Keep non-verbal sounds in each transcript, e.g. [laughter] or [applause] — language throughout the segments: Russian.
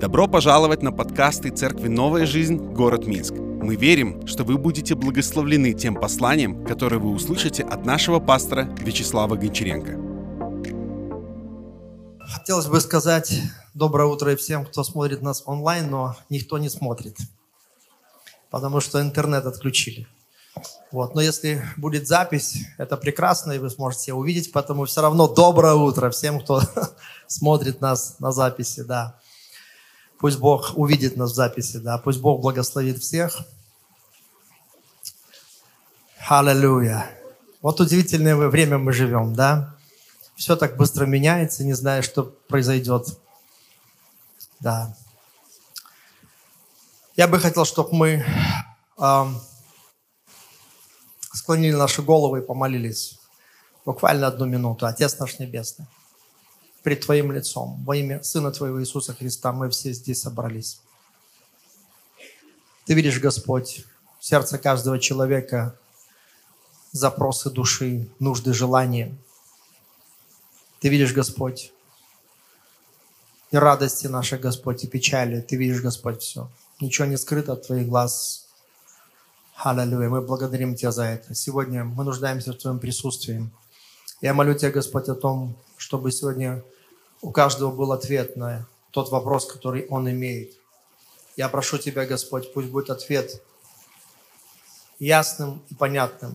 Добро пожаловать на подкасты Церкви «Новая жизнь. Город Минск». Мы верим, что вы будете благословлены тем посланием, которое вы услышите от нашего пастора Вячеслава Гончаренко. Хотелось бы сказать доброе утро и всем, кто смотрит нас онлайн, но никто не смотрит, потому что интернет отключили. Вот. Но если будет запись, это прекрасно, и вы сможете увидеть, поэтому все равно доброе утро всем, кто [laughs] смотрит нас на записи, да. Пусть Бог увидит нас в записи, да. Пусть Бог благословит всех. Аллилуйя. Вот удивительное время мы живем, да. Все так быстро меняется, не зная, что произойдет. Да. Я бы хотел, чтобы мы э, склонили наши головы и помолились. Буквально одну минуту. Отец наш Небесный пред Твоим лицом. Во имя Сына Твоего Иисуса Христа мы все здесь собрались. Ты видишь, Господь, сердце каждого человека, запросы души, нужды, желания. Ты видишь, Господь, и радости наши, Господь, и печали. Ты видишь, Господь, все. Ничего не скрыто от Твоих глаз. Аллилуйя. Мы благодарим Тебя за это. Сегодня мы нуждаемся в Твоем присутствии. Я молю Тебя, Господь, о том, чтобы сегодня у каждого был ответ на тот вопрос, который он имеет. Я прошу Тебя, Господь, пусть будет ответ ясным и понятным.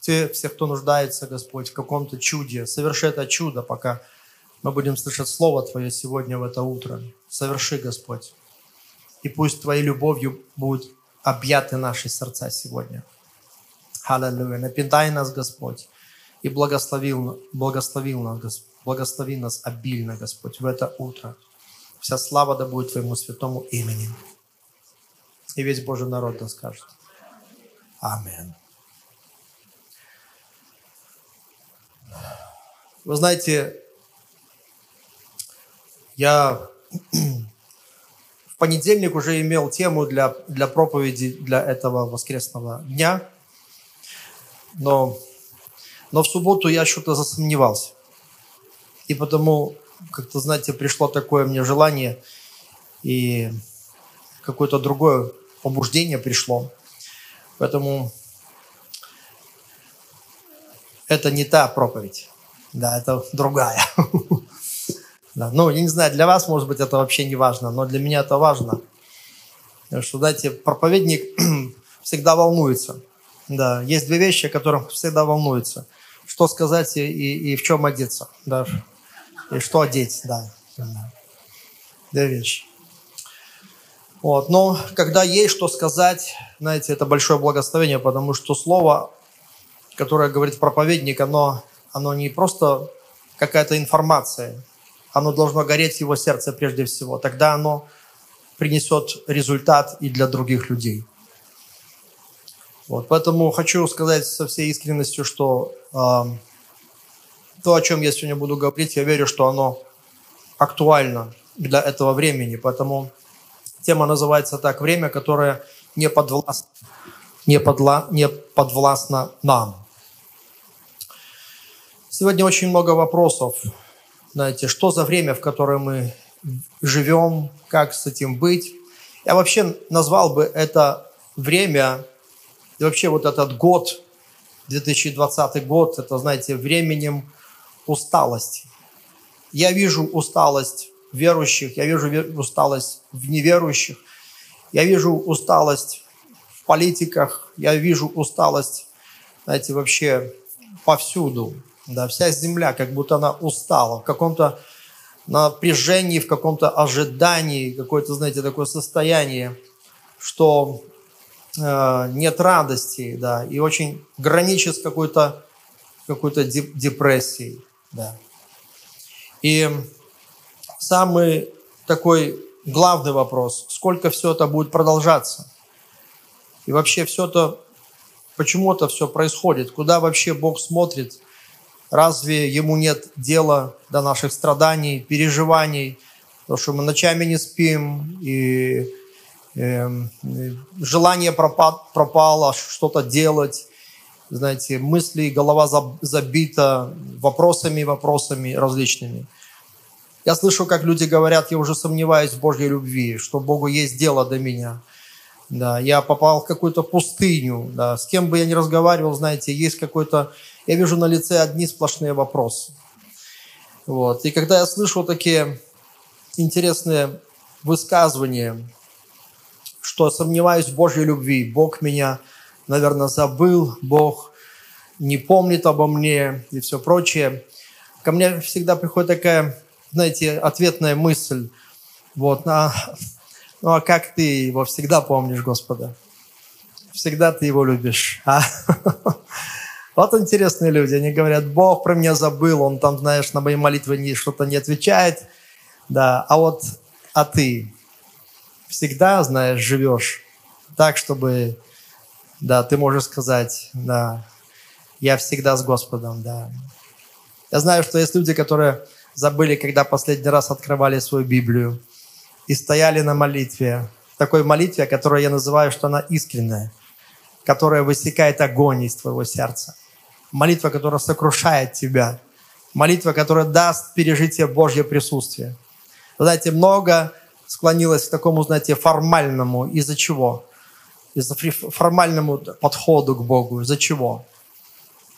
Те, все, кто нуждается, Господь, в каком-то чуде, соверши это чудо, пока мы будем слышать Слово Твое сегодня в это утро. Соверши, Господь. И пусть Твоей любовью будут объяты наши сердца сегодня. Аллилуйя. Напитай нас, Господь, и благословил, благословил нас, Господь Благослови нас обильно, Господь, в это утро. Вся слава да будет Твоему святому имени. И весь Божий народ да скажет. Аминь. Вы знаете, я в понедельник уже имел тему для, для проповеди для этого воскресного дня, но, но в субботу я что-то засомневался. И потому, как-то, знаете, пришло такое мне желание, и какое-то другое побуждение пришло. Поэтому это не та проповедь. Да, это другая. [laughs] Да, ну, я не знаю, для вас, может быть, это вообще не важно, но для меня это важно. Потому что, знаете, проповедник [clears throat] всегда волнуется. Да, есть две вещи, о которых всегда волнуется. Что сказать и, и, в чем одеться. Да. И что одеть, да. Две вещи. Вот. Но когда есть что сказать, знаете, это большое благословение, потому что слово, которое говорит проповедник, оно, оно не просто какая-то информация, оно должно гореть в его сердце прежде всего. Тогда оно принесет результат и для других людей. Вот, поэтому хочу сказать со всей искренностью, что э, то, о чем я сегодня буду говорить, я верю, что оно актуально для этого времени. Поэтому тема называется так «Время, которое не подвластно, не подла, не подвластно нам». Сегодня очень много вопросов. Знаете, что за время, в которое мы живем, как с этим быть. Я вообще назвал бы это время, и вообще вот этот год, 2020 год, это, знаете, временем усталости. Я вижу усталость верующих, я вижу усталость в неверующих, я вижу усталость в политиках, я вижу усталость, знаете, вообще повсюду. Да, вся земля как будто она устала, в каком-то напряжении, в каком-то ожидании, какое-то, знаете, такое состояние, что э, нет радости, да, и очень граничит с какой-то какой-то депрессией. Да. И самый такой главный вопрос, сколько все это будет продолжаться? И вообще все это, почему это все происходит? Куда вообще Бог смотрит? Разве Ему нет дела до наших страданий, переживаний? Потому что мы ночами не спим, и э, желание пропало что-то делать знаете, мысли, голова забита вопросами, вопросами различными. Я слышу, как люди говорят, я уже сомневаюсь в Божьей любви, что Богу есть дело до меня. Да, я попал в какую-то пустыню. Да, с кем бы я ни разговаривал, знаете, есть какой-то... Я вижу на лице одни сплошные вопросы. Вот. И когда я слышу такие интересные высказывания, что сомневаюсь в Божьей любви, Бог меня, наверное, забыл, Бог не помнит обо мне и все прочее, ко мне всегда приходит такая, знаете, ответная мысль, вот, на, ну а как ты его всегда помнишь, Господа? Всегда ты его любишь. А? [laughs] Вот интересные люди, они говорят, Бог про меня забыл, он там, знаешь, на мои молитвы что-то не отвечает, да, а вот, а ты всегда, знаешь, живешь так, чтобы, да, ты можешь сказать, да, я всегда с Господом, да. Я знаю, что есть люди, которые забыли, когда последний раз открывали свою Библию и стояли на молитве, такой молитве, которую я называю, что она искренняя, которая высекает огонь из твоего сердца. Молитва, которая сокрушает тебя. Молитва, которая даст пережить тебе Божье присутствие. Знаете, много склонилось к такому, знаете, формальному. Из-за чего? Из-за формальному подходу к Богу. Из-за чего?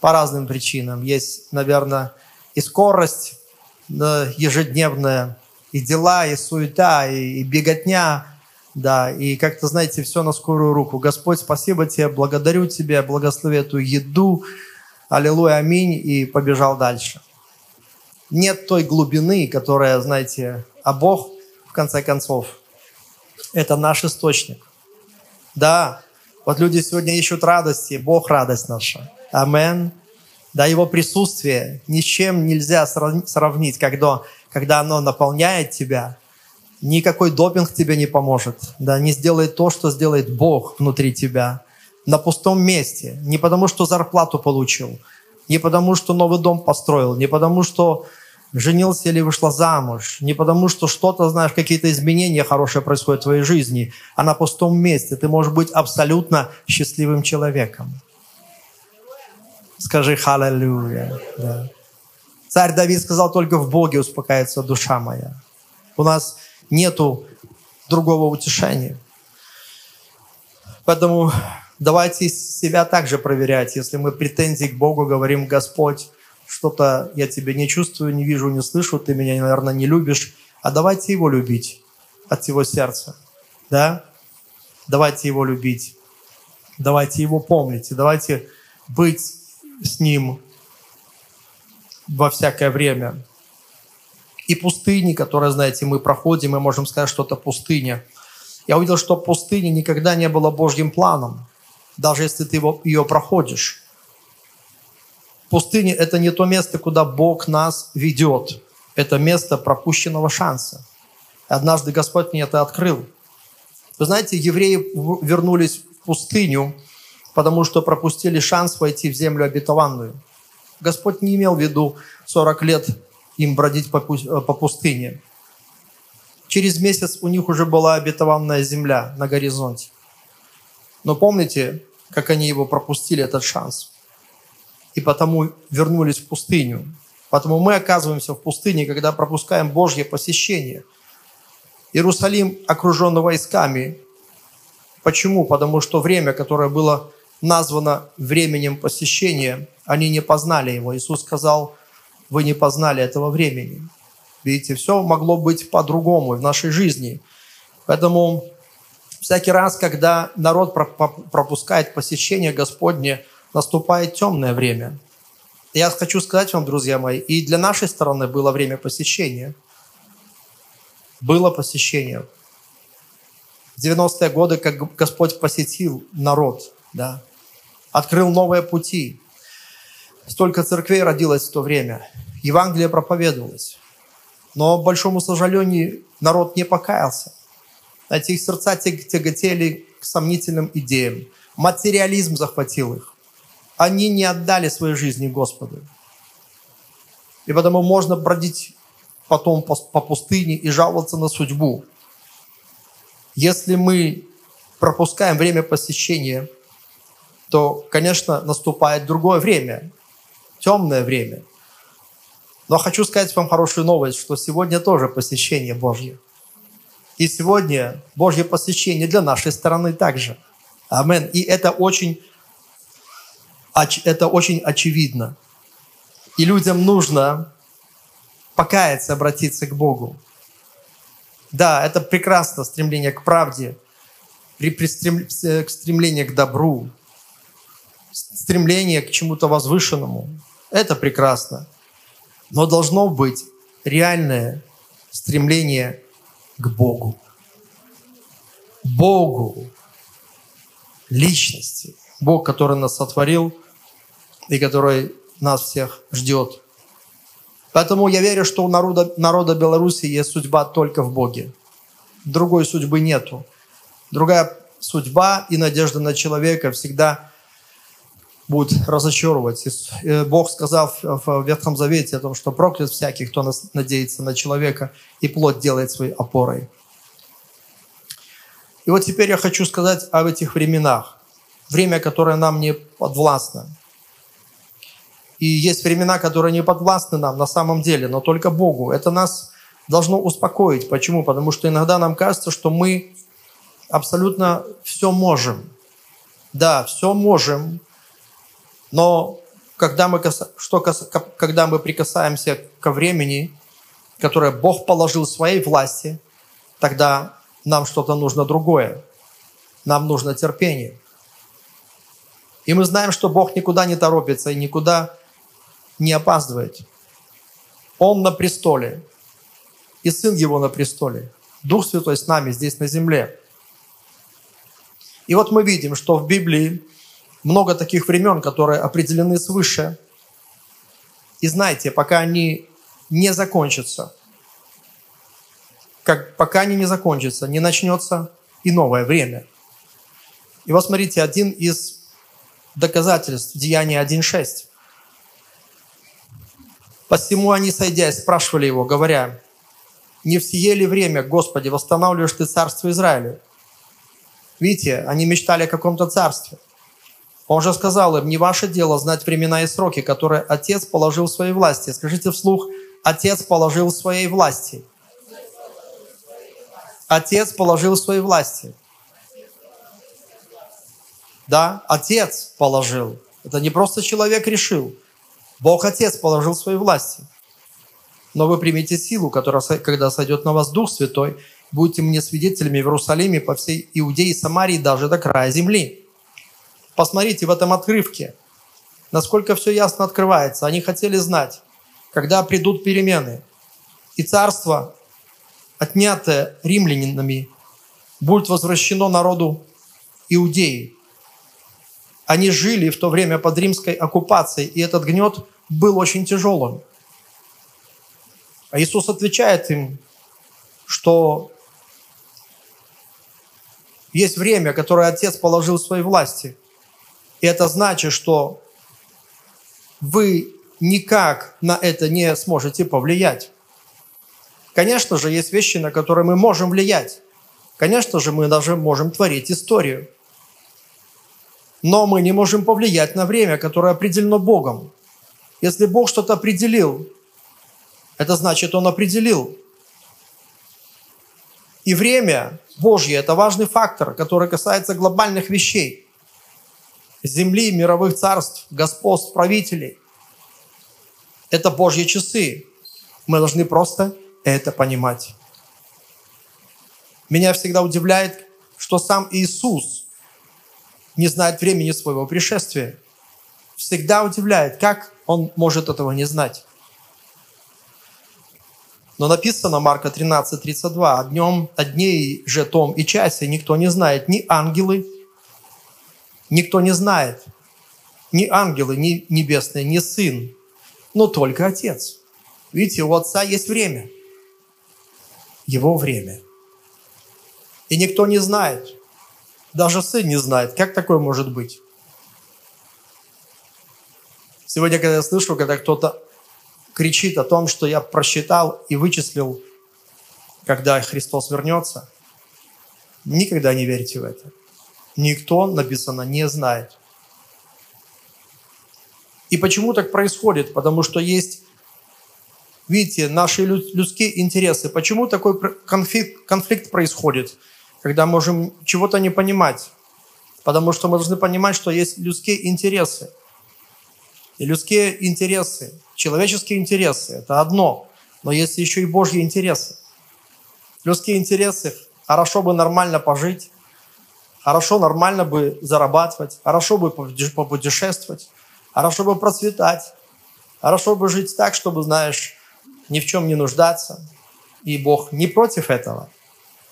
По разным причинам. Есть, наверное, и скорость ежедневная, и дела, и суета, и, беготня, да, и как-то, знаете, все на скорую руку. Господь, спасибо тебе, благодарю тебя, благослови эту еду, аллилуйя, аминь, и побежал дальше. Нет той глубины, которая, знаете, а Бог, в конце концов, это наш источник. Да, вот люди сегодня ищут радости, Бог радость наша. Амен. Да, Его присутствие ни с чем нельзя сравнить, когда, когда оно наполняет тебя. Никакой допинг тебе не поможет. Да, не сделает то, что сделает Бог внутри тебя. На пустом месте. Не потому, что зарплату получил. Не потому, что новый дом построил. Не потому, что женился или вышла замуж. Не потому, что что-то, знаешь, какие-то изменения хорошие происходят в твоей жизни, а на пустом месте ты можешь быть абсолютно счастливым человеком. Скажи «Халлелуя». Да. Царь Давид сказал, только в Боге успокаивается душа моя. У нас нету другого утешения. Поэтому давайте себя также проверять. Если мы претензии к Богу говорим, Господь, что-то я тебя не чувствую, не вижу, не слышу, ты меня, наверное, не любишь, а давайте его любить от всего сердца. Да? Давайте его любить. Давайте его помнить. Давайте быть с Ним во всякое время. И пустыни, которые, знаете, мы проходим, мы можем сказать, что это пустыня. Я увидел, что пустыня никогда не была Божьим планом, даже если ты его, ее проходишь. Пустыня – это не то место, куда Бог нас ведет. Это место пропущенного шанса. Однажды Господь мне это открыл. Вы знаете, евреи вернулись в пустыню – потому что пропустили шанс войти в землю обетованную. Господь не имел в виду 40 лет им бродить по пустыне. Через месяц у них уже была обетованная земля на горизонте. Но помните, как они его пропустили, этот шанс? И потому вернулись в пустыню. Поэтому мы оказываемся в пустыне, когда пропускаем Божье посещение. Иерусалим окружен войсками. Почему? Потому что время, которое было названо временем посещения, они не познали его. Иисус сказал, вы не познали этого времени. Видите, все могло быть по-другому в нашей жизни. Поэтому всякий раз, когда народ пропускает посещение Господне, наступает темное время. Я хочу сказать вам, друзья мои, и для нашей стороны было время посещения. Было посещение. В 90-е годы, как Господь посетил народ, да, открыл новые пути. Столько церквей родилось в то время. Евангелие проповедовалось. Но, к большому сожалению, народ не покаялся. Эти их сердца тяготели к сомнительным идеям. Материализм захватил их. Они не отдали своей жизни Господу. И потому можно бродить потом по, по пустыне и жаловаться на судьбу. Если мы пропускаем время посещения то, конечно, наступает другое время, темное время. Но хочу сказать вам хорошую новость, что сегодня тоже посещение Божье. И сегодня Божье посещение для нашей стороны также. Амен. И это очень, это очень очевидно. И людям нужно покаяться, обратиться к Богу. Да, это прекрасно, стремление к правде, стремление к добру, стремление к чему-то возвышенному. Это прекрасно. Но должно быть реальное стремление к Богу. Богу, личности. Бог, который нас сотворил и который нас всех ждет. Поэтому я верю, что у народа, народа Беларуси есть судьба только в Боге. Другой судьбы нету. Другая судьба и надежда на человека всегда будет разочаровывать. И Бог сказал в Ветхом Завете о том, что проклят всякий, кто надеется на человека, и плоть делает своей опорой. И вот теперь я хочу сказать об этих временах. Время, которое нам не подвластно. И есть времена, которые не подвластны нам на самом деле, но только Богу. Это нас должно успокоить. Почему? Потому что иногда нам кажется, что мы абсолютно все можем. Да, все можем, но когда мы, что, когда мы прикасаемся ко времени, которое Бог положил в своей власти, тогда нам что-то нужно другое. Нам нужно терпение. И мы знаем, что Бог никуда не торопится и никуда не опаздывает. Он на престоле, и Сын Его на престоле. Дух Святой с нами здесь на земле. И вот мы видим, что в Библии много таких времен, которые определены свыше. И знаете, пока они не закончатся, как, пока они не закончатся, не начнется и новое время. И вот смотрите, один из доказательств Деяния 1.6. Посему они, сойдя, спрашивали его, говоря, «Не в сие ли время, Господи, восстанавливаешь Ты царство Израиля?» Видите, они мечтали о каком-то царстве. Он же сказал им, не ваше дело знать времена и сроки, которые Отец положил в своей власти. Скажите вслух, Отец положил в своей власти. Отец положил в своей власти. Да, Отец положил. Это не просто человек решил. Бог Отец положил свои власти. Но вы примете силу, которая, когда сойдет на вас Дух Святой, будете мне свидетелями в Иерусалиме, по всей Иудее и Самарии, даже до края земли. Посмотрите в этом отрывке, насколько все ясно открывается. Они хотели знать, когда придут перемены, и царство, отнятое римлянинами, будет возвращено народу Иудеи. Они жили в то время под римской оккупацией, и этот гнет был очень тяжелым. А Иисус отвечает им, что есть время, которое Отец положил в своей власти. И это значит, что вы никак на это не сможете повлиять. Конечно же, есть вещи, на которые мы можем влиять. Конечно же, мы даже можем творить историю. Но мы не можем повлиять на время, которое определено Богом. Если Бог что-то определил, это значит, Он определил. И время Божье – это важный фактор, который касается глобальных вещей. Земли, мировых царств, господств, правителей. Это Божьи часы. Мы должны просто это понимать. Меня всегда удивляет, что сам Иисус – не знает времени своего пришествия. Всегда удивляет, как он может этого не знать. Но написано Марка 13, 32, «О днем, о дней же том и часе никто не знает, ни ангелы, никто не знает, ни ангелы, ни небесные, ни сын, но только Отец». Видите, у Отца есть время. Его время. И никто не знает – даже сын не знает, как такое может быть. Сегодня, когда я слышу, когда кто-то кричит о том, что я просчитал и вычислил, когда Христос вернется, никогда не верьте в это. Никто, написано, не знает. И почему так происходит? Потому что есть видите, наши людские интересы. Почему такой конфликт, конфликт происходит, когда можем чего-то не понимать? Потому что мы должны понимать, что есть людские интересы. И людские интересы, человеческие интересы – это одно, но есть еще и Божьи интересы. Людские интересы – хорошо бы нормально пожить, хорошо нормально бы зарабатывать, хорошо бы попутешествовать, хорошо бы процветать, хорошо бы жить так, чтобы, знаешь, ни в чем не нуждаться. И Бог не против этого.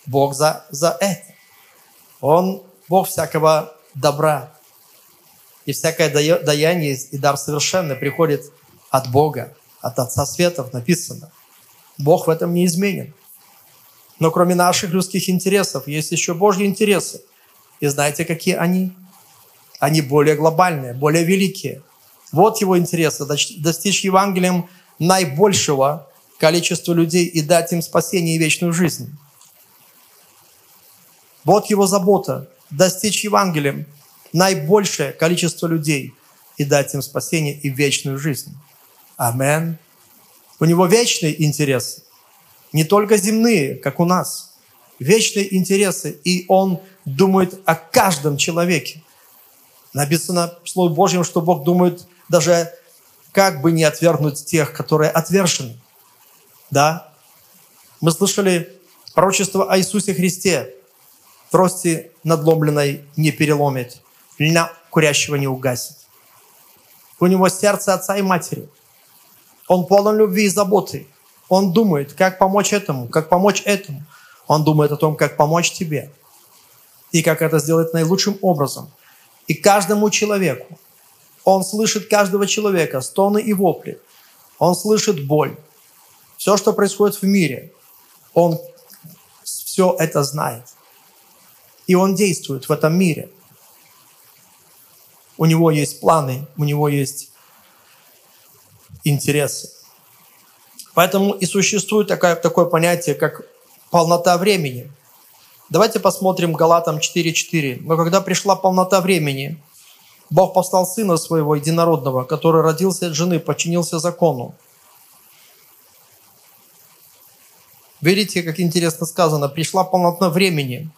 Бог за, за это. Он Бог всякого добра. И всякое даяние и дар совершенный приходит от Бога, от Отца Светов написано. Бог в этом не изменен. Но кроме наших людских интересов есть еще Божьи интересы. И знаете, какие они? Они более глобальные, более великие. Вот его интересы – достичь Евангелием наибольшего количества людей и дать им спасение и вечную жизнь. Вот его забота – достичь Евангелием наибольшее количество людей и дать им спасение и вечную жизнь. Амен. У него вечные интересы, не только земные, как у нас. Вечные интересы, и он думает о каждом человеке. Написано в Слове Божьем, что Бог думает даже как бы не отвергнуть тех, которые отвержены. Да? Мы слышали пророчество о Иисусе Христе. Трости надломленной не переломит, льна курящего не угасит. У него сердце отца и матери. Он полон любви и заботы. Он думает, как помочь этому, как помочь этому. Он думает о том, как помочь тебе. И как это сделать наилучшим образом. И каждому человеку. Он слышит каждого человека, стоны и вопли. Он слышит боль. Все, что происходит в мире, он все это знает. И он действует в этом мире. У него есть планы, у него есть интересы. Поэтому и существует такое, такое понятие, как полнота времени. Давайте посмотрим Галатам 4.4. Но когда пришла полнота времени, Бог послал Сына Своего Единородного, который родился от жены, подчинился закону. Видите, как интересно сказано, пришла полнота времени.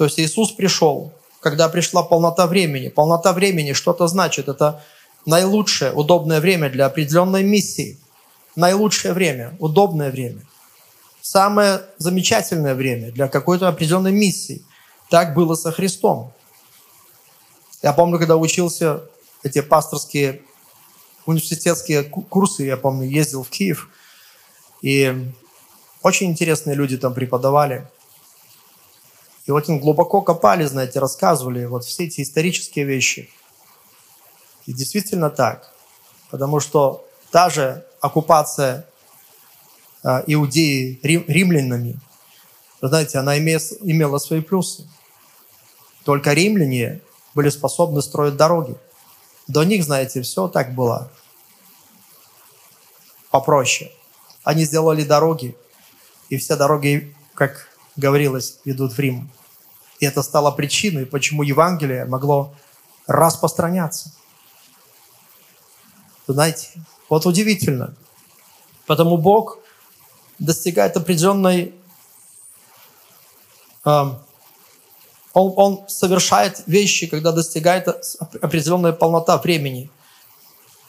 То есть Иисус пришел, когда пришла полнота времени. Полнота времени что-то значит. Это наилучшее, удобное время для определенной миссии. Наилучшее время, удобное время. Самое замечательное время для какой-то определенной миссии. Так было со Христом. Я помню, когда учился, эти пасторские университетские курсы, я помню, ездил в Киев, и очень интересные люди там преподавали. И очень глубоко копали, знаете, рассказывали вот все эти исторические вещи. И действительно так. Потому что та же оккупация э, Иудеи рим, римлянами, вы знаете, она имела свои плюсы. Только римляне были способны строить дороги. До них, знаете, все так было попроще. Они сделали дороги, и все дороги, как говорилось, ведут в Рим. И это стало причиной, почему Евангелие могло распространяться. Вы знаете, вот удивительно. Потому Бог достигает определенной э, он, он совершает вещи, когда достигает определенная полнота времени.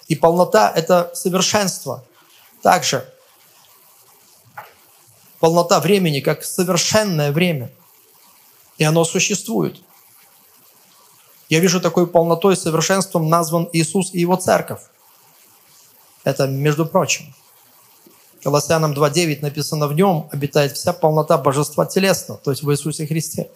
И полнота – это совершенство. Также полнота времени, как совершенное время. И оно существует. Я вижу такой полнотой совершенством назван Иисус и Его Церковь. Это между прочим. Колоссянам 2.9 написано, в нем обитает вся полнота божества телесного, то есть в Иисусе Христе.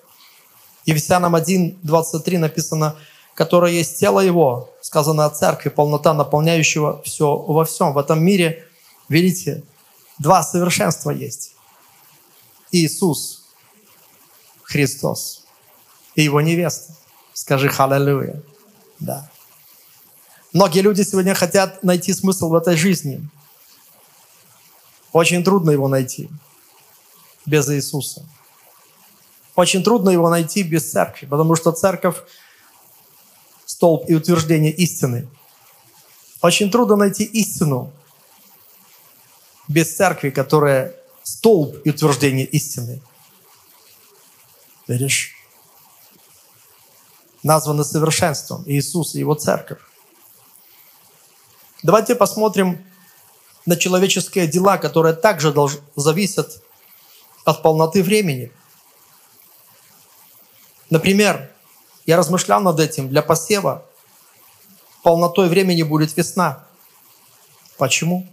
Ефесянам 1, 23 написано, которое есть тело Его, сказано о церкви, полнота наполняющего все во всем. В этом мире, видите, два совершенства есть. Иисус Христос и Его невеста. Скажи «Халлелуя». Да. Многие люди сегодня хотят найти смысл в этой жизни. Очень трудно его найти без Иисуса. Очень трудно его найти без церкви, потому что церковь – столб и утверждение истины. Очень трудно найти истину без церкви, которая столб и утверждение истины. Видишь? Названы совершенством Иисус и Его церковь. Давайте посмотрим на человеческие дела, которые также долж... зависят от полноты времени. Например, я размышлял над этим. Для посева полнотой времени будет весна. Почему?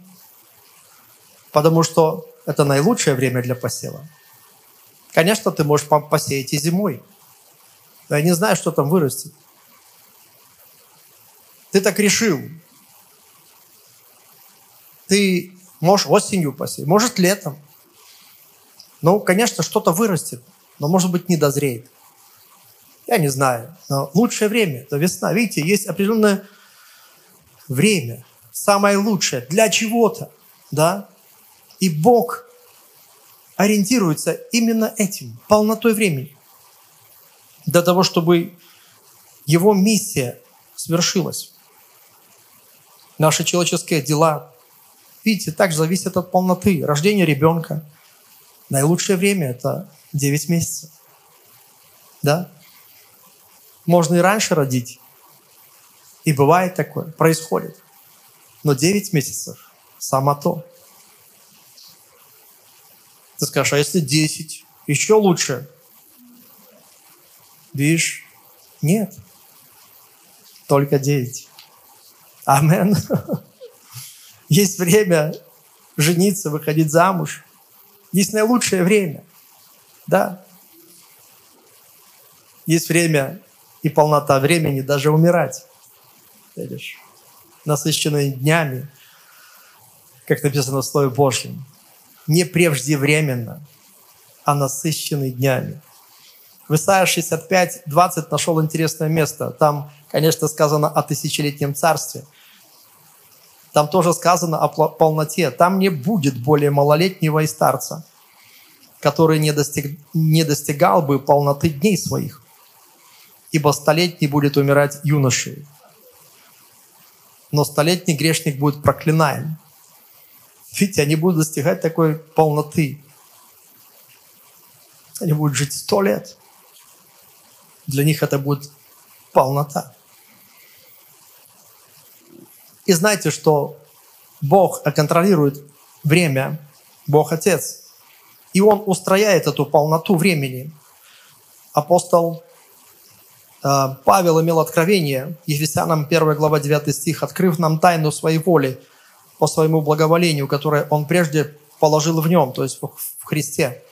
Потому что это наилучшее время для посева. Конечно, ты можешь посеять и зимой. Но я не знаю, что там вырастет. Ты так решил. Ты можешь осенью посеять, может летом. Ну, конечно, что-то вырастет, но, может быть, не дозреет. Я не знаю. Но лучшее время – это весна. Видите, есть определенное время, самое лучшее для чего-то, да? И Бог ориентируется именно этим, полнотой времени, для того, чтобы Его миссия свершилась. Наши человеческие дела, видите, также зависят от полноты. Рождение ребенка. Наилучшее время – это 9 месяцев. Да? Можно и раньше родить. И бывает такое, происходит. Но 9 месяцев – само то. Ты скажешь, а если 10? Еще лучше. Видишь? Нет. Только 9. Амен. [laughs] Есть время жениться, выходить замуж. Есть наилучшее время. Да. Есть время и полнота времени даже умирать. Видишь? Насыщенные днями, как написано в Слове Божьем не преждевременно, а насыщенный днями. В Исайя 65, 20 нашел интересное место. Там, конечно, сказано о тысячелетнем царстве. Там тоже сказано о полноте. Там не будет более малолетнего и старца, который не, достиг, не достигал бы полноты дней своих. Ибо столетний будет умирать юношей. Но столетний грешник будет проклинаем. Видите, они будут достигать такой полноты. Они будут жить сто лет. Для них это будет полнота. И знаете, что Бог контролирует время, Бог Отец. И Он устрояет эту полноту времени. Апостол э, Павел имел откровение, Ефесянам 1 глава 9 стих, «Открыв нам тайну своей воли, по своему благоволению, которое Он прежде положил в Нем, то есть в Христе,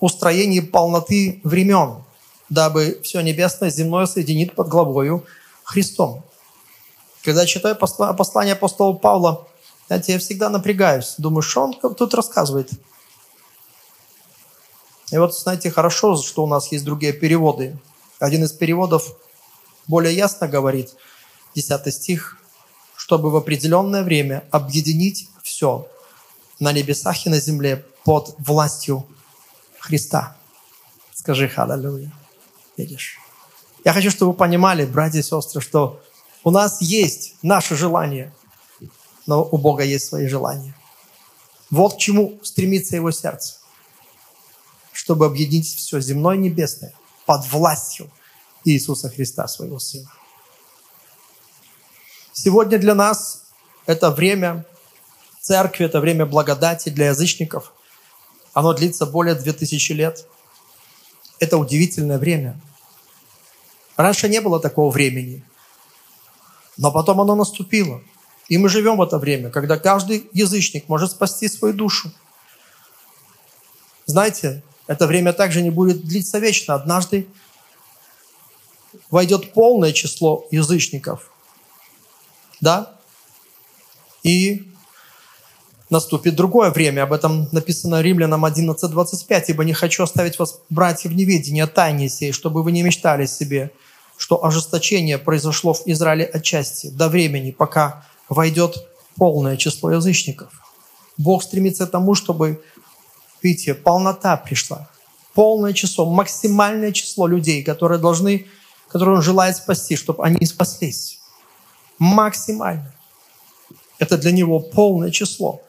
в устроении полноты времен, дабы все небесное земное соединит под главою Христом. Когда читаю послание апостола Павла, знаете, я всегда напрягаюсь. Думаю, что он тут рассказывает? И вот, знаете, хорошо, что у нас есть другие переводы. Один из переводов более ясно говорит, 10 стих, чтобы в определенное время объединить все на небесах и на земле под властью Христа. Скажи «Халлелуя». Видишь? Я хочу, чтобы вы понимали, братья и сестры, что у нас есть наше желание, но у Бога есть свои желания. Вот к чему стремится его сердце. Чтобы объединить все земное и небесное под властью Иисуса Христа, своего Сына. Сегодня для нас это время церкви, это время благодати для язычников. Оно длится более 2000 лет. Это удивительное время. Раньше не было такого времени, но потом оно наступило. И мы живем в это время, когда каждый язычник может спасти свою душу. Знаете, это время также не будет длиться вечно. Однажды войдет полное число язычников – да? И наступит другое время. Об этом написано Римлянам 11.25. «Ибо не хочу оставить вас, братья, в неведении о тайне сей, чтобы вы не мечтали себе, что ожесточение произошло в Израиле отчасти до времени, пока войдет полное число язычников». Бог стремится к тому, чтобы, видите, полнота пришла. Полное число, максимальное число людей, которые должны, которые Он желает спасти, чтобы они спаслись максимально. Это для него полное число.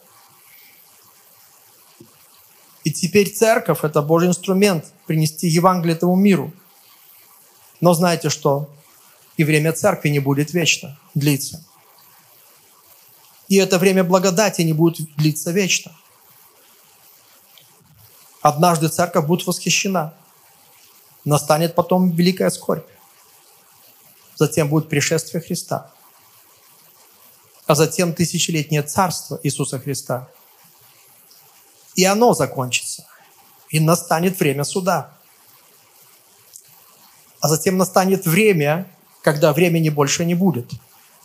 И теперь церковь – это Божий инструмент принести Евангелие этому миру. Но знаете что? И время церкви не будет вечно длиться. И это время благодати не будет длиться вечно. Однажды церковь будет восхищена. Настанет потом великая скорбь. Затем будет пришествие Христа. А затем тысячелетнее царство Иисуса Христа. И оно закончится. И настанет время суда. А затем настанет время, когда времени больше не будет.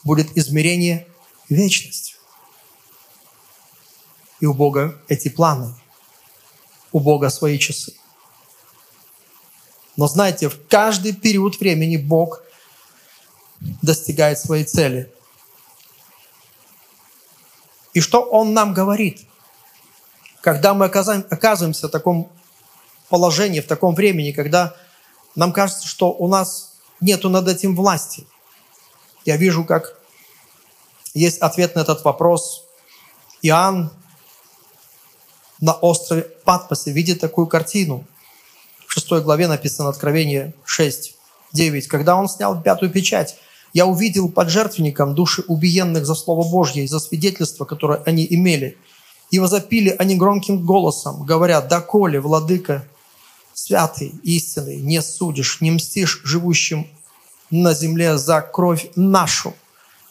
Будет измерение вечности. И у Бога эти планы. У Бога свои часы. Но знаете, в каждый период времени Бог достигает своей цели. И что Он нам говорит? Когда мы оказываемся в таком положении, в таком времени, когда нам кажется, что у нас нету над этим власти. Я вижу, как есть ответ на этот вопрос. Иоанн на острове Патмосе видит такую картину. В шестой главе написано Откровение 6, 9. Когда он снял пятую печать, я увидел под жертвенником души убиенных за Слово Божье и за свидетельство, которое они имели. И возопили они громким голосом, говоря, «Доколе, владыка, святый, истинный, не судишь, не мстишь живущим на земле за кровь нашу».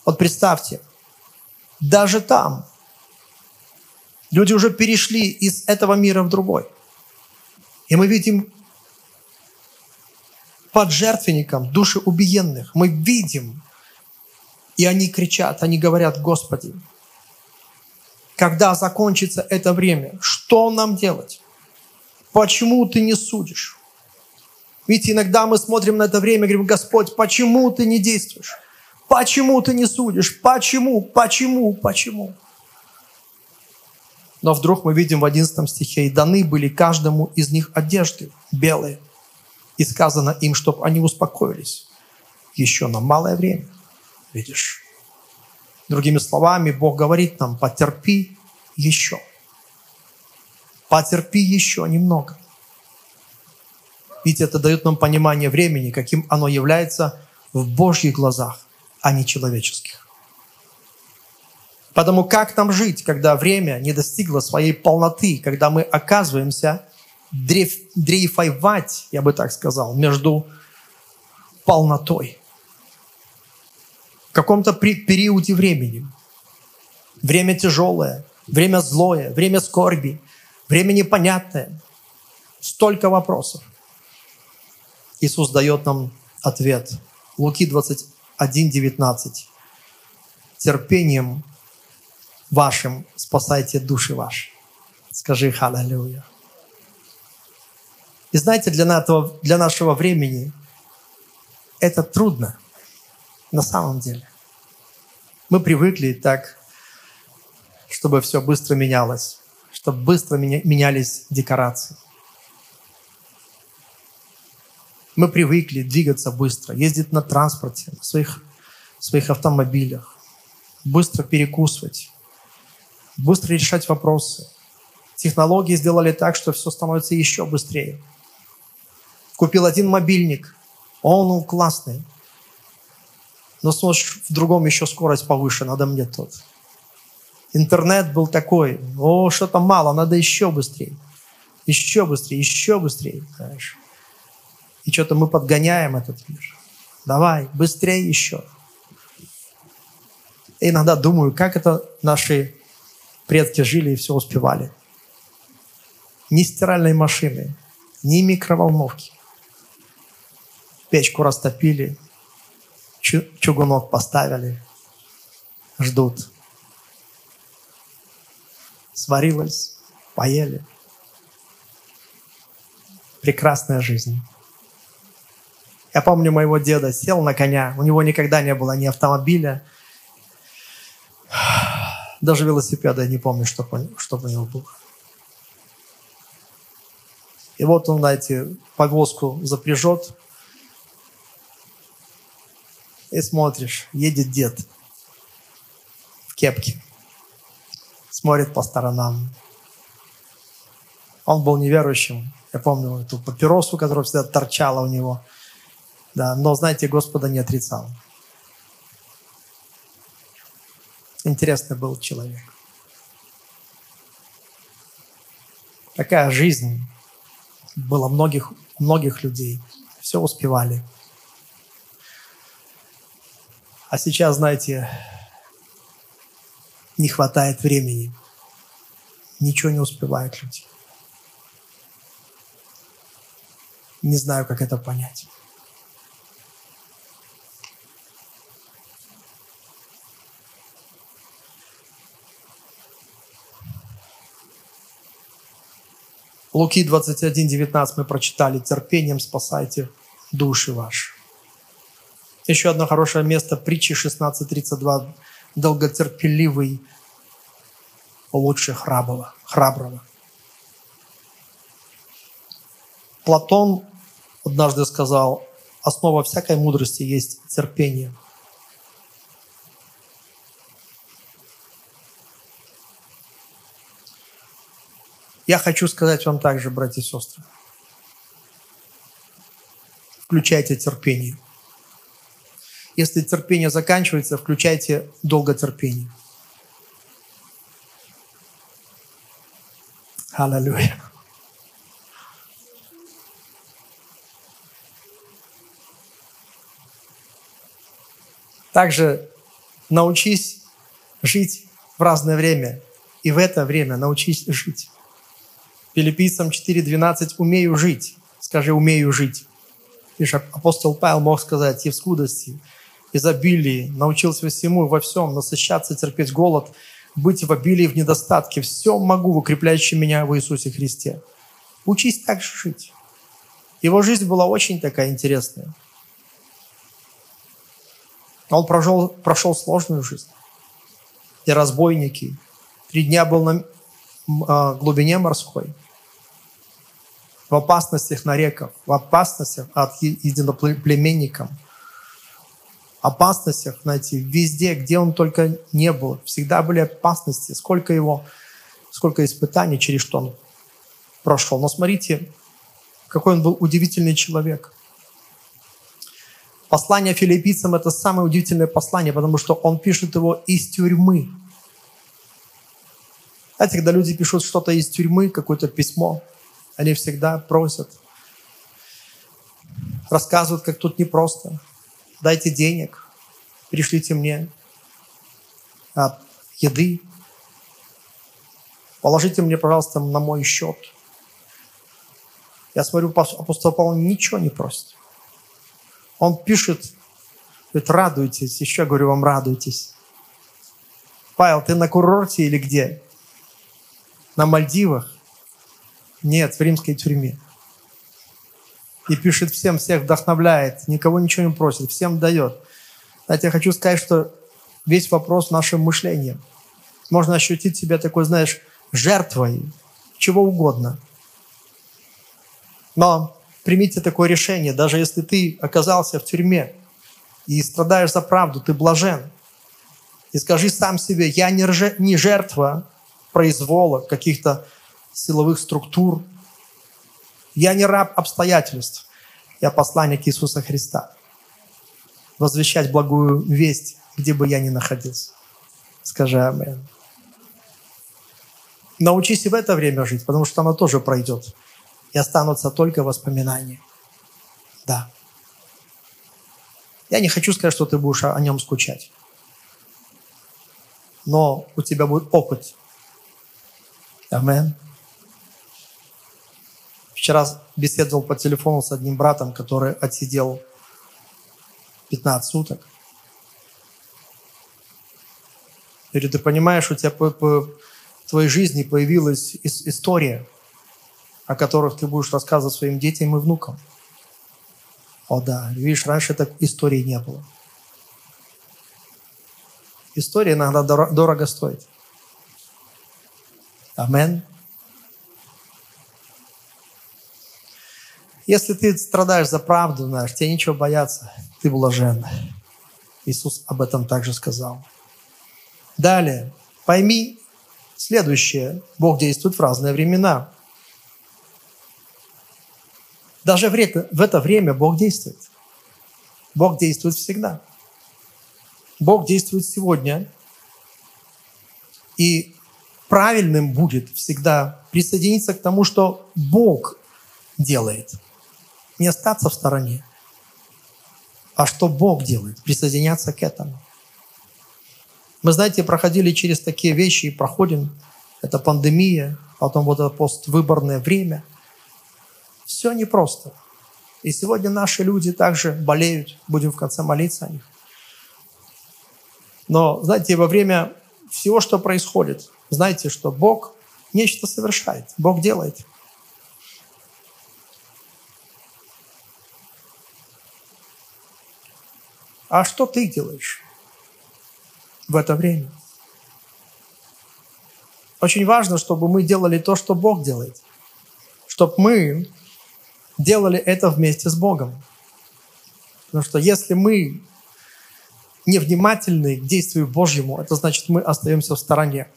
Вот представьте, даже там люди уже перешли из этого мира в другой. И мы видим под жертвенником души убиенных. Мы видим, и они кричат, они говорят, Господи, когда закончится это время, что нам делать? Почему ты не судишь? Ведь иногда мы смотрим на это время и говорим, Господь, почему ты не действуешь? Почему ты не судишь? Почему? Почему? Почему? Но вдруг мы видим в 11 стихе, «И даны были каждому из них одежды белые, и сказано им, чтобы они успокоились еще на малое время». Видишь? Другими словами, Бог говорит нам, потерпи еще. Потерпи еще немного. Ведь это дает нам понимание времени, каким оно является в Божьих глазах а не человеческих. Потому как нам жить, когда время не достигло своей полноты, когда мы оказываемся дрейф, дрейфовать, я бы так сказал, между полнотой. В каком-то периоде времени. Время тяжелое, время злое, время скорби, время непонятное. Столько вопросов. Иисус дает нам ответ. Луки 20, 1.19. Терпением вашим спасайте души ваши. Скажи халалюя. И знаете, для, нашего, для нашего времени это трудно на самом деле. Мы привыкли так, чтобы все быстро менялось, чтобы быстро менялись декорации. Мы привыкли двигаться быстро, ездить на транспорте, на своих, своих автомобилях, быстро перекусывать, быстро решать вопросы. Технологии сделали так, что все становится еще быстрее. Купил один мобильник, он классный, но смотришь, в другом еще скорость повыше, надо мне тот. Интернет был такой, о, что-то мало, надо еще быстрее. Еще быстрее, еще быстрее. Знаешь. И что-то мы подгоняем этот мир. Давай, быстрее еще. И иногда думаю, как это наши предки жили и все успевали. Ни стиральной машины, ни микроволновки. Печку растопили, чугунок поставили, ждут. Сварилась, поели. Прекрасная жизнь. Я помню моего деда, сел на коня, у него никогда не было ни автомобиля, даже велосипеда я не помню, что, что у него было. И вот он, знаете, повозку запряжет, и смотришь, едет дед в кепке, смотрит по сторонам. Он был неверующим. Я помню эту папиросу, которая всегда торчала у него. Да, но, знаете, Господа не отрицал. Интересный был человек. Такая жизнь была многих, многих людей. Все успевали. А сейчас, знаете, не хватает времени. Ничего не успевают люди. Не знаю, как это понять. Луки 21, 19 мы прочитали. Терпением спасайте души ваши. Еще одно хорошее место. Притчи 16.32. Долготерпеливый лучше храброго. храброго. Платон однажды сказал, основа всякой мудрости есть терпение. Я хочу сказать вам также, братья и сестры, включайте терпение. Если терпение заканчивается, включайте долготерпение. Аллилуйя. Также научись жить в разное время. И в это время научись жить. Филиппийцам 4.12 «Умею жить». Скажи «умею жить». Видишь, апостол Павел мог сказать «И в скудости, изобилии, научился всему и во всем, насыщаться, терпеть голод, быть в обилии в недостатке. Все могу в меня в Иисусе Христе». Учись так жить. Его жизнь была очень такая интересная. Он прошел, прошел сложную жизнь. И разбойники. Три дня был на а, глубине морской в опасностях на реках, в опасностях от единоплеменников, опасностях, знаете, везде, где он только не был. Всегда были опасности. Сколько его, сколько испытаний, через что он прошел. Но смотрите, какой он был удивительный человек. Послание филиппийцам – это самое удивительное послание, потому что он пишет его из тюрьмы. Знаете, когда люди пишут что-то из тюрьмы, какое-то письмо, они всегда просят, рассказывают, как тут непросто. Дайте денег, пришлите мне а, еды, положите мне, пожалуйста, на мой счет. Я смотрю, апостол Павел ничего не просит. Он пишет, говорит, радуйтесь, еще говорю вам, радуйтесь. Павел, ты на курорте или где? На Мальдивах? Нет, в римской тюрьме. И пишет всем, всех вдохновляет, никого ничего не просит, всем дает. Знаете, я хочу сказать, что весь вопрос в нашем мышлении. Можно ощутить себя такой, знаешь, жертвой, чего угодно. Но примите такое решение, даже если ты оказался в тюрьме и страдаешь за правду, ты блажен. И скажи сам себе, я не жертва произвола каких-то силовых структур. Я не раб обстоятельств. Я посланник Иисуса Христа. Возвещать благую весть, где бы я ни находился. Скажи Амин. Научись и в это время жить, потому что оно тоже пройдет. И останутся только воспоминания. Да. Я не хочу сказать, что ты будешь о нем скучать. Но у тебя будет опыт. Аминь. Вчера беседовал по телефону с одним братом, который отсидел 15 суток. Я говорю, ты понимаешь, у тебя по, по твоей жизни появилась история, о которых ты будешь рассказывать своим детям и внукам. О да, видишь, раньше такой истории не было. История иногда дорого стоит. Аминь. Если ты страдаешь за правду, знаешь, тебе нечего бояться, ты блажен. Иисус об этом также сказал. Далее, пойми следующее. Бог действует в разные времена. Даже в это, в это время Бог действует. Бог действует всегда. Бог действует сегодня. И правильным будет всегда присоединиться к тому, что Бог делает. Не остаться в стороне, а что Бог делает, присоединяться к этому. Мы, знаете, проходили через такие вещи и проходим. Это пандемия, потом вот это поствыборное время. Все непросто. И сегодня наши люди также болеют. Будем в конце молиться о них. Но, знаете, во время всего, что происходит, знайте, что Бог нечто совершает. Бог делает. А что ты делаешь в это время? Очень важно, чтобы мы делали то, что Бог делает. Чтобы мы делали это вместе с Богом. Потому что если мы невнимательны к действию Божьему, это значит, мы остаемся в стороне.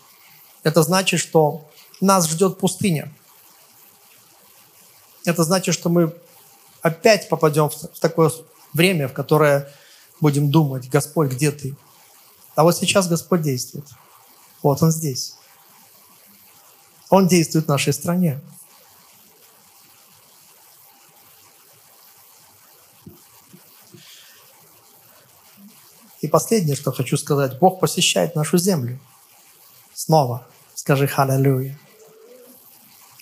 Это значит, что нас ждет пустыня. Это значит, что мы опять попадем в такое время, в которое будем думать, Господь, где ты? А вот сейчас Господь действует. Вот Он здесь. Он действует в нашей стране. И последнее, что хочу сказать, Бог посещает нашу землю. Снова скажи «Халлелуя».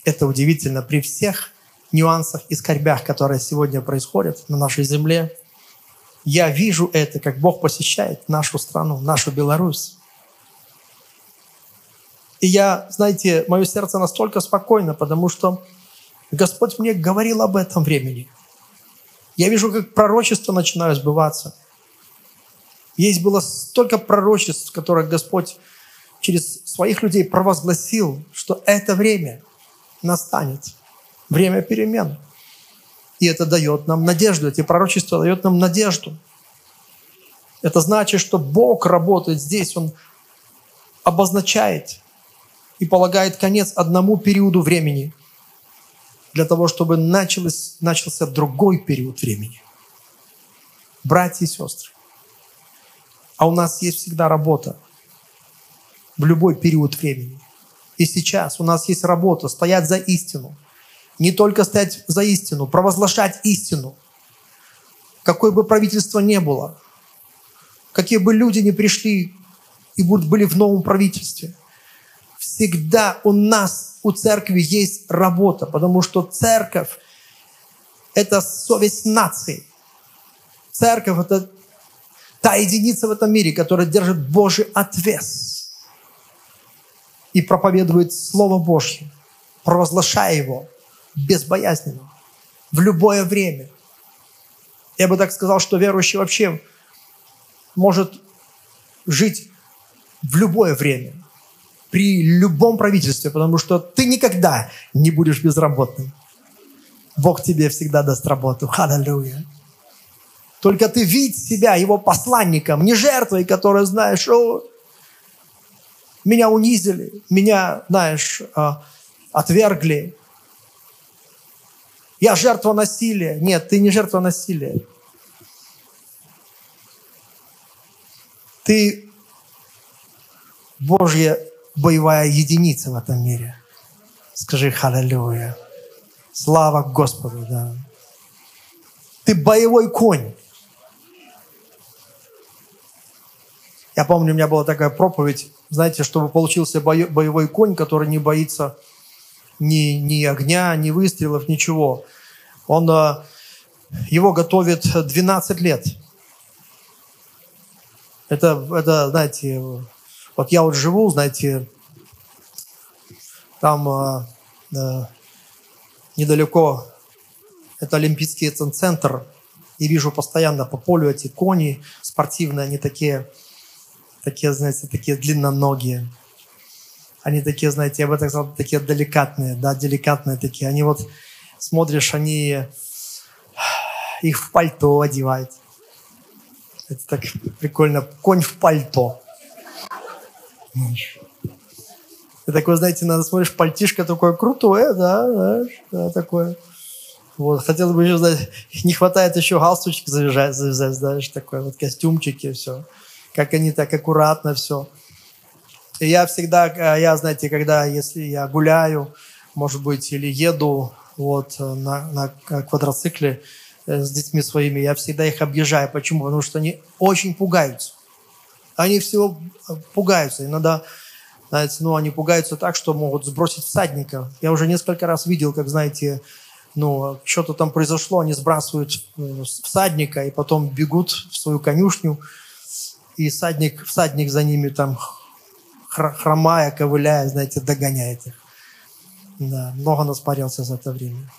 Это удивительно при всех нюансах и скорбях, которые сегодня происходят на нашей земле. Я вижу это, как Бог посещает нашу страну, нашу Беларусь. И я, знаете, мое сердце настолько спокойно, потому что Господь мне говорил об этом времени. Я вижу, как пророчества начинают сбываться. Есть было столько пророчеств, которые Господь через своих людей провозгласил, что это время настанет, время перемен. И это дает нам надежду, эти пророчества дают нам надежду. Это значит, что Бог работает здесь, Он обозначает и полагает конец одному периоду времени для того, чтобы начался, начался другой период времени. Братья и сестры, а у нас есть всегда работа в любой период времени. И сейчас у нас есть работа, стоять за истину. Не только стоять за истину, провозглашать истину. Какое бы правительство ни было, какие бы люди ни пришли и были в новом правительстве, всегда у нас, у церкви есть работа, потому что церковь – это совесть нации. Церковь – это Та единица в этом мире, которая держит Божий отвес и проповедует Слово Божье, провозглашая его безбоязненно, в любое время. Я бы так сказал, что верующий вообще может жить в любое время, при любом правительстве, потому что ты никогда не будешь безработным. Бог тебе всегда даст работу. Аллилуйя. Только ты видь себя его посланником, не жертвой, которая, знаешь, о, меня унизили, меня, знаешь, а, отвергли. Я жертва насилия. Нет, ты не жертва насилия. Ты Божья боевая единица в этом мире. Скажи «Халлелуя». Слава Господу, да. Ты боевой конь. Я помню, у меня была такая проповедь, знаете, чтобы получился боевой конь, который не боится ни, ни огня, ни выстрелов, ничего. Он, э, его готовит 12 лет. Это, это, знаете, вот я вот живу, знаете, там э, э, недалеко, это Олимпийский центр, и вижу постоянно по полю эти кони спортивные, они такие такие, знаете, такие длинноногие. Они такие, знаете, я бы так сказал, такие деликатные, да, деликатные такие. Они вот, смотришь, они их в пальто одевают. Это так прикольно. Конь в пальто. И такой, знаете, надо смотришь, пальтишко такое крутое, да, да, да такое. Вот, хотел бы еще знать, не хватает еще галстучек завязать, завязать, знаешь, такой вот костюмчики, все. Как они так аккуратно все. И я всегда, э, я, знаете, когда, если я гуляю, может быть, или еду вот на, на квадроцикле э, с детьми своими, я всегда их объезжаю. Почему? Потому что они очень пугаются. Они всего э, пугаются. Иногда, знаете, ну, они пугаются так, что могут сбросить всадника. Я уже несколько раз видел, как, знаете, ну, что-то там произошло, они сбрасывают э, всадника и потом бегут в свою конюшню, и всадник, всадник за ними там хромая, ковыляя, знаете, догоняет их. Да, много наспарился за это время.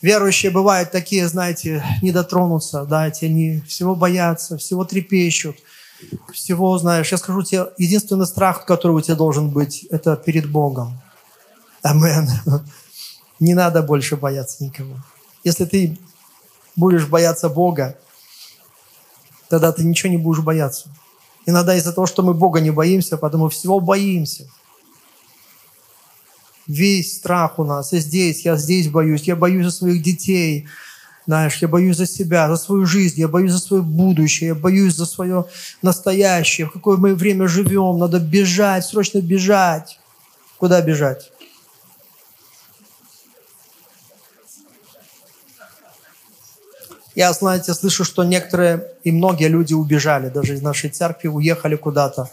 Верующие бывают такие, знаете, не дотронутся, да, эти они всего боятся, всего трепещут, всего, знаешь, я скажу тебе, единственный страх, который у тебя должен быть, это перед Богом. Амен. [laughs] Не надо больше бояться никого. Если ты будешь бояться Бога, тогда ты ничего не будешь бояться. Иногда из-за того, что мы Бога не боимся, потому всего боимся. Весь страх у нас. И здесь, я здесь боюсь. Я боюсь за своих детей. Знаешь, я боюсь за себя, за свою жизнь, я боюсь за свое будущее, я боюсь за свое настоящее, в какое мы время живем. Надо бежать, срочно бежать. Куда бежать? Я, знаете, слышу, что некоторые и многие люди убежали, даже из нашей церкви уехали куда-то.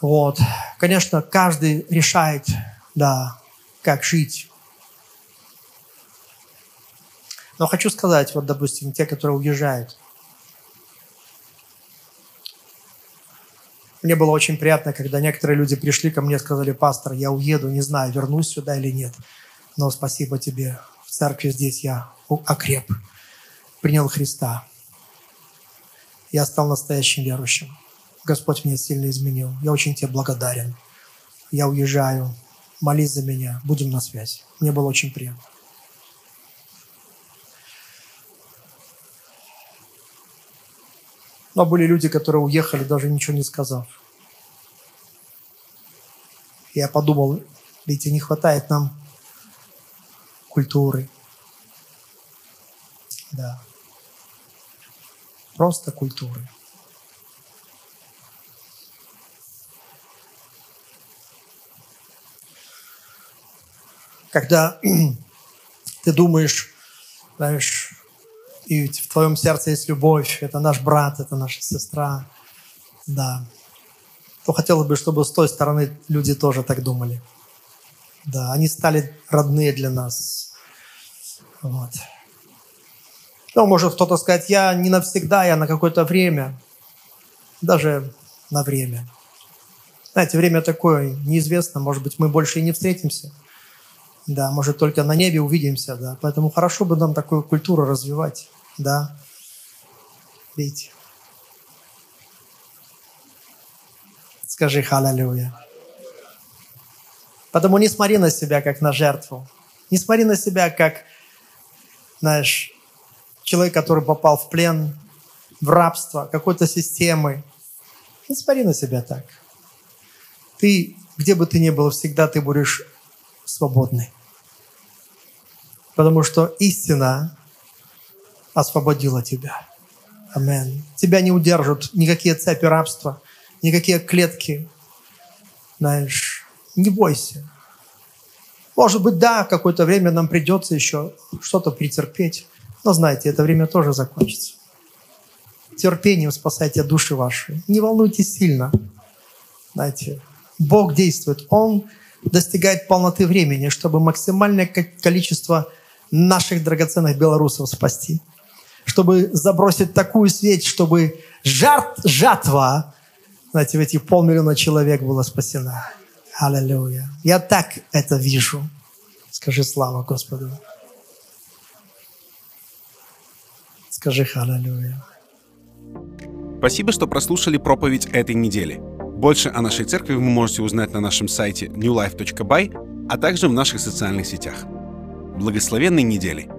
Вот. Конечно, каждый решает, да, как жить. Но хочу сказать, вот, допустим, те, которые уезжают. Мне было очень приятно, когда некоторые люди пришли ко мне и сказали, пастор, я уеду, не знаю, вернусь сюда или нет. Но спасибо тебе, в церкви здесь я окреп принял Христа. Я стал настоящим верующим. Господь меня сильно изменил. Я очень тебе благодарен. Я уезжаю. Молись за меня. Будем на связи. Мне было очень приятно. Но были люди, которые уехали, даже ничего не сказав. Я подумал, видите, не хватает нам культуры. Да просто культуры. Когда [clears throat] ты думаешь, знаешь, и в твоем сердце есть любовь, это наш брат, это наша сестра, да, то хотелось бы, чтобы с той стороны люди тоже так думали. Да, они стали родные для нас. Вот. Ну, может кто-то сказать, я не навсегда, я на какое-то время. Даже на время. Знаете, время такое неизвестно, может быть, мы больше и не встретимся. Да, может, только на небе увидимся, да. Поэтому хорошо бы нам такую культуру развивать, да. Видите? Скажи халалюя. Потому не смотри на себя, как на жертву. Не смотри на себя, как, знаешь, человек, который попал в плен, в рабство какой-то системы. Не смотри на себя так. Ты, где бы ты ни был, всегда ты будешь свободный. Потому что истина освободила тебя. Амен. Тебя не удержат никакие цепи рабства, никакие клетки. Знаешь, не бойся. Может быть, да, какое-то время нам придется еще что-то претерпеть. Но знаете, это время тоже закончится. Терпением спасайте души ваши. Не волнуйтесь сильно. Знаете, Бог действует. Он достигает полноты времени, чтобы максимальное количество наших драгоценных белорусов спасти. Чтобы забросить такую свечь, чтобы жар, жатва, знаете, в эти полмиллиона человек была спасена. Аллилуйя. Я так это вижу. Скажи слава Господу. Скажи «Халалюя». Спасибо, что прослушали проповедь этой недели. Больше о нашей церкви вы можете узнать на нашем сайте newlife.by, а также в наших социальных сетях. Благословенной недели!